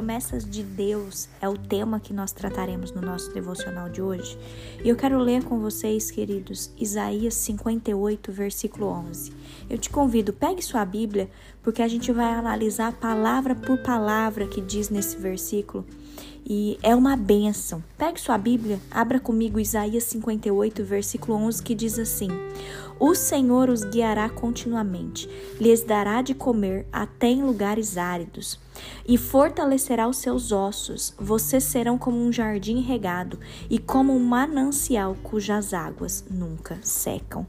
Promessas de Deus é o tema que nós trataremos no nosso devocional de hoje. E eu quero ler com vocês, queridos, Isaías 58, versículo 11. Eu te convido, pegue sua Bíblia, porque a gente vai analisar palavra por palavra que diz nesse versículo. E é uma bênção. Pegue sua Bíblia, abra comigo Isaías 58, versículo 11, que diz assim: O Senhor os guiará continuamente, lhes dará de comer até em lugares áridos e fortalecerá os seus ossos. Vocês serão como um jardim regado e como um manancial cujas águas nunca secam.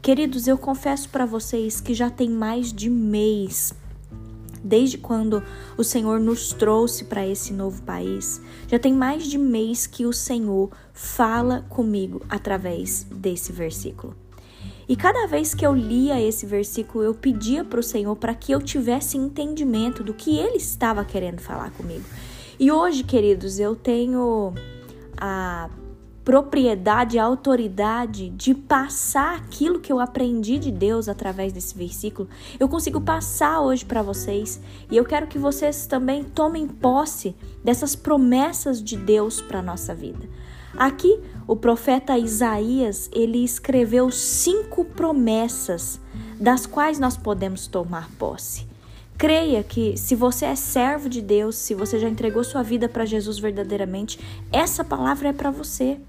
Queridos, eu confesso para vocês que já tem mais de mês desde quando o Senhor nos trouxe para esse novo país. Já tem mais de mês que o Senhor fala comigo através desse versículo. E cada vez que eu lia esse versículo, eu pedia para o Senhor para que eu tivesse entendimento do que Ele estava querendo falar comigo. E hoje, queridos, eu tenho a propriedade, autoridade de passar aquilo que eu aprendi de Deus através desse versículo. Eu consigo passar hoje para vocês e eu quero que vocês também tomem posse dessas promessas de Deus para nossa vida. Aqui, o profeta Isaías, ele escreveu cinco promessas das quais nós podemos tomar posse. Creia que se você é servo de Deus, se você já entregou sua vida para Jesus verdadeiramente, essa palavra é para você.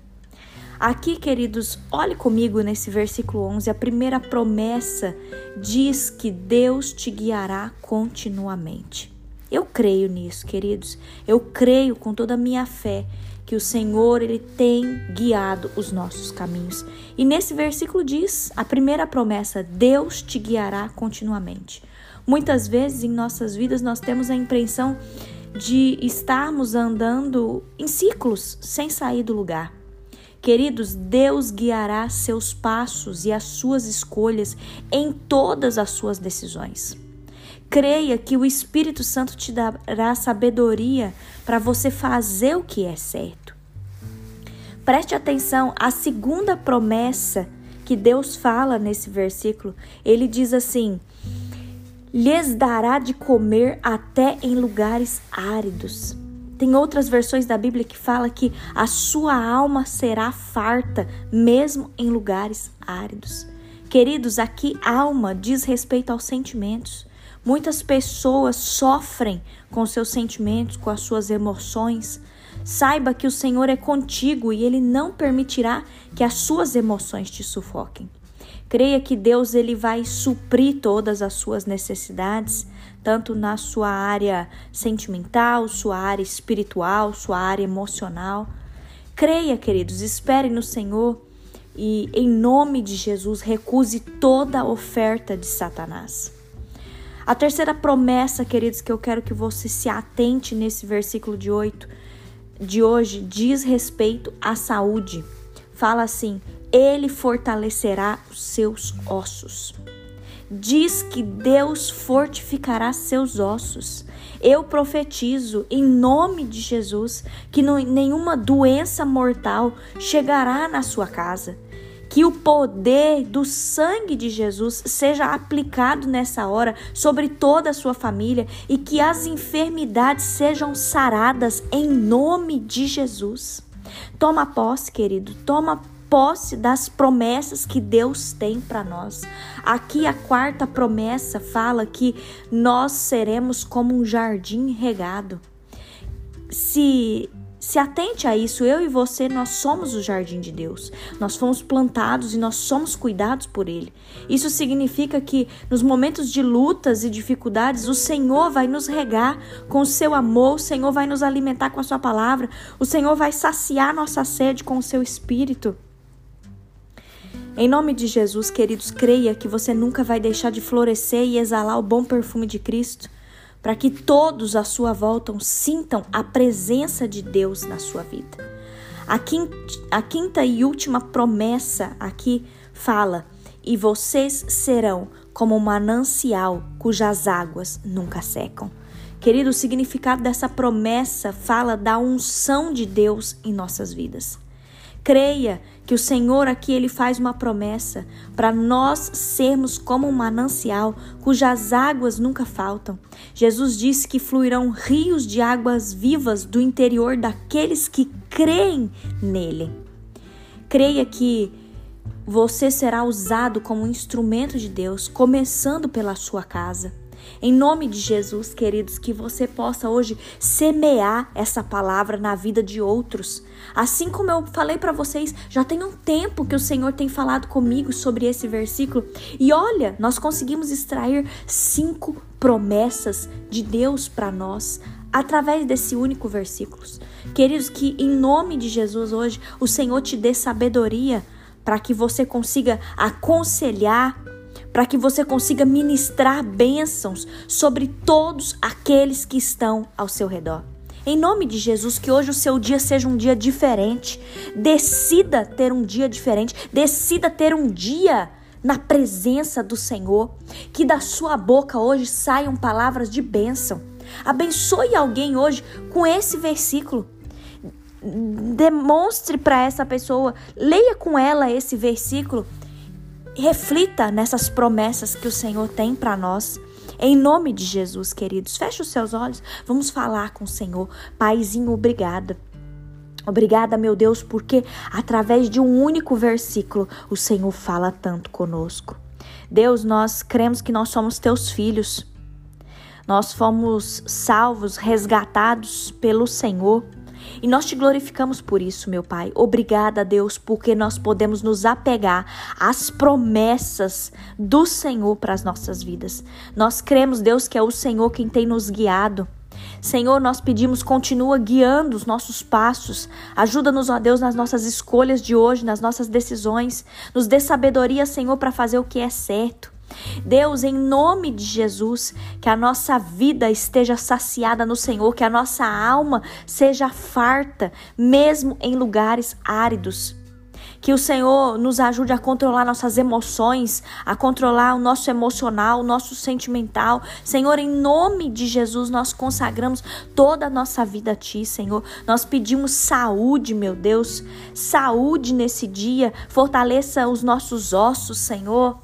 Aqui, queridos, olhe comigo nesse versículo 11. A primeira promessa diz que Deus te guiará continuamente. Eu creio nisso, queridos. Eu creio com toda a minha fé que o Senhor ele tem guiado os nossos caminhos. E nesse versículo diz a primeira promessa: Deus te guiará continuamente. Muitas vezes em nossas vidas nós temos a impressão de estarmos andando em ciclos sem sair do lugar. Queridos, Deus guiará seus passos e as suas escolhas em todas as suas decisões. Creia que o Espírito Santo te dará sabedoria para você fazer o que é certo. Preste atenção, a segunda promessa que Deus fala nesse versículo, ele diz assim: lhes dará de comer até em lugares áridos. Tem outras versões da Bíblia que fala que a sua alma será farta mesmo em lugares áridos. Queridos, aqui alma diz respeito aos sentimentos. Muitas pessoas sofrem com seus sentimentos, com as suas emoções. Saiba que o Senhor é contigo e ele não permitirá que as suas emoções te sufoquem. Creia que Deus ele vai suprir todas as suas necessidades, tanto na sua área sentimental, sua área espiritual, sua área emocional. Creia, queridos, espere no Senhor e em nome de Jesus recuse toda oferta de Satanás. A terceira promessa, queridos, que eu quero que você se atente nesse versículo de 8 de hoje diz respeito à saúde. Fala assim: Ele fortalecerá os seus ossos. Diz que Deus fortificará seus ossos. Eu profetizo em nome de Jesus que nenhuma doença mortal chegará na sua casa que o poder do sangue de Jesus seja aplicado nessa hora sobre toda a sua família e que as enfermidades sejam saradas em nome de Jesus. Toma posse, querido, toma posse das promessas que Deus tem para nós. Aqui a quarta promessa fala que nós seremos como um jardim regado. Se se atente a isso, eu e você, nós somos o jardim de Deus. Nós fomos plantados e nós somos cuidados por Ele. Isso significa que nos momentos de lutas e dificuldades, o Senhor vai nos regar com o seu amor, o Senhor vai nos alimentar com a sua palavra, o Senhor vai saciar nossa sede com o seu espírito. Em nome de Jesus, queridos, creia que você nunca vai deixar de florescer e exalar o bom perfume de Cristo para que todos à sua volta sintam a presença de Deus na sua vida. A quinta, a quinta e última promessa aqui fala: e vocês serão como um manancial cujas águas nunca secam. Querido, o significado dessa promessa fala da unção de Deus em nossas vidas. Creia que o Senhor aqui ele faz uma promessa para nós sermos como um manancial cujas águas nunca faltam. Jesus disse que fluirão rios de águas vivas do interior daqueles que creem nele. Creia que você será usado como um instrumento de Deus, começando pela sua casa. Em nome de Jesus, queridos, que você possa hoje semear essa palavra na vida de outros. Assim como eu falei para vocês, já tem um tempo que o Senhor tem falado comigo sobre esse versículo. E olha, nós conseguimos extrair cinco promessas de Deus para nós através desse único versículo. Queridos, que em nome de Jesus hoje o Senhor te dê sabedoria para que você consiga aconselhar para que você consiga ministrar bênçãos sobre todos aqueles que estão ao seu redor. Em nome de Jesus, que hoje o seu dia seja um dia diferente. Decida ter um dia diferente. Decida ter um dia na presença do Senhor. Que da sua boca hoje saiam palavras de bênção. Abençoe alguém hoje com esse versículo. Demonstre para essa pessoa, leia com ela esse versículo reflita nessas promessas que o Senhor tem para nós. Em nome de Jesus, queridos, feche os seus olhos, vamos falar com o Senhor. Paizinho, obrigada. Obrigada, meu Deus, porque através de um único versículo o Senhor fala tanto conosco. Deus, nós cremos que nós somos teus filhos. Nós fomos salvos, resgatados pelo Senhor. E nós te glorificamos por isso, meu Pai. Obrigada, Deus, porque nós podemos nos apegar às promessas do Senhor para as nossas vidas. Nós cremos, Deus, que é o Senhor quem tem nos guiado. Senhor, nós pedimos, continua guiando os nossos passos. Ajuda-nos, ó Deus, nas nossas escolhas de hoje, nas nossas decisões. Nos dê sabedoria, Senhor, para fazer o que é certo. Deus, em nome de Jesus, que a nossa vida esteja saciada no Senhor, que a nossa alma seja farta, mesmo em lugares áridos. Que o Senhor nos ajude a controlar nossas emoções, a controlar o nosso emocional, o nosso sentimental. Senhor, em nome de Jesus, nós consagramos toda a nossa vida a Ti, Senhor. Nós pedimos saúde, meu Deus, saúde nesse dia. Fortaleça os nossos ossos, Senhor.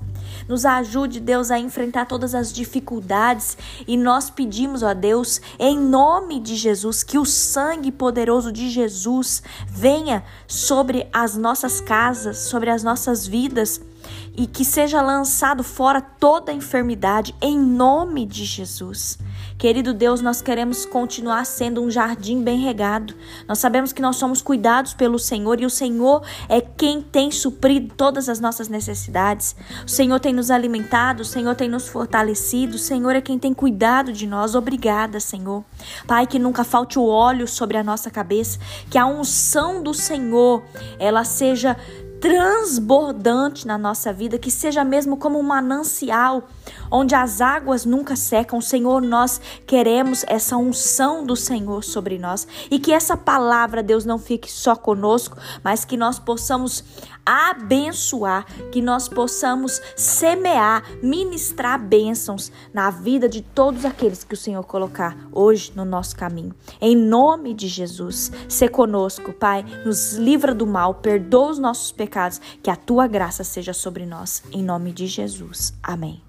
Nos ajude, Deus, a enfrentar todas as dificuldades e nós pedimos, ó Deus, em nome de Jesus, que o sangue poderoso de Jesus venha sobre as nossas casas, sobre as nossas vidas e que seja lançado fora toda enfermidade em nome de Jesus. Querido Deus, nós queremos continuar sendo um jardim bem regado. Nós sabemos que nós somos cuidados pelo Senhor e o Senhor é quem tem suprido todas as nossas necessidades. O Senhor tem nos alimentado, o Senhor tem nos fortalecido, o Senhor é quem tem cuidado de nós. Obrigada, Senhor. Pai, que nunca falte o óleo sobre a nossa cabeça, que a unção do Senhor ela seja transbordante na nossa vida, que seja mesmo como um manancial onde as águas nunca secam. Senhor, nós queremos essa unção do Senhor sobre nós e que essa palavra, Deus, não fique só conosco, mas que nós possamos abençoar, que nós possamos semear, ministrar bênçãos na vida de todos aqueles que o Senhor colocar hoje no nosso caminho. Em nome de Jesus, se conosco, Pai, nos livra do mal, perdoa os nossos pecados, que a tua graça seja sobre nós. Em nome de Jesus. Amém.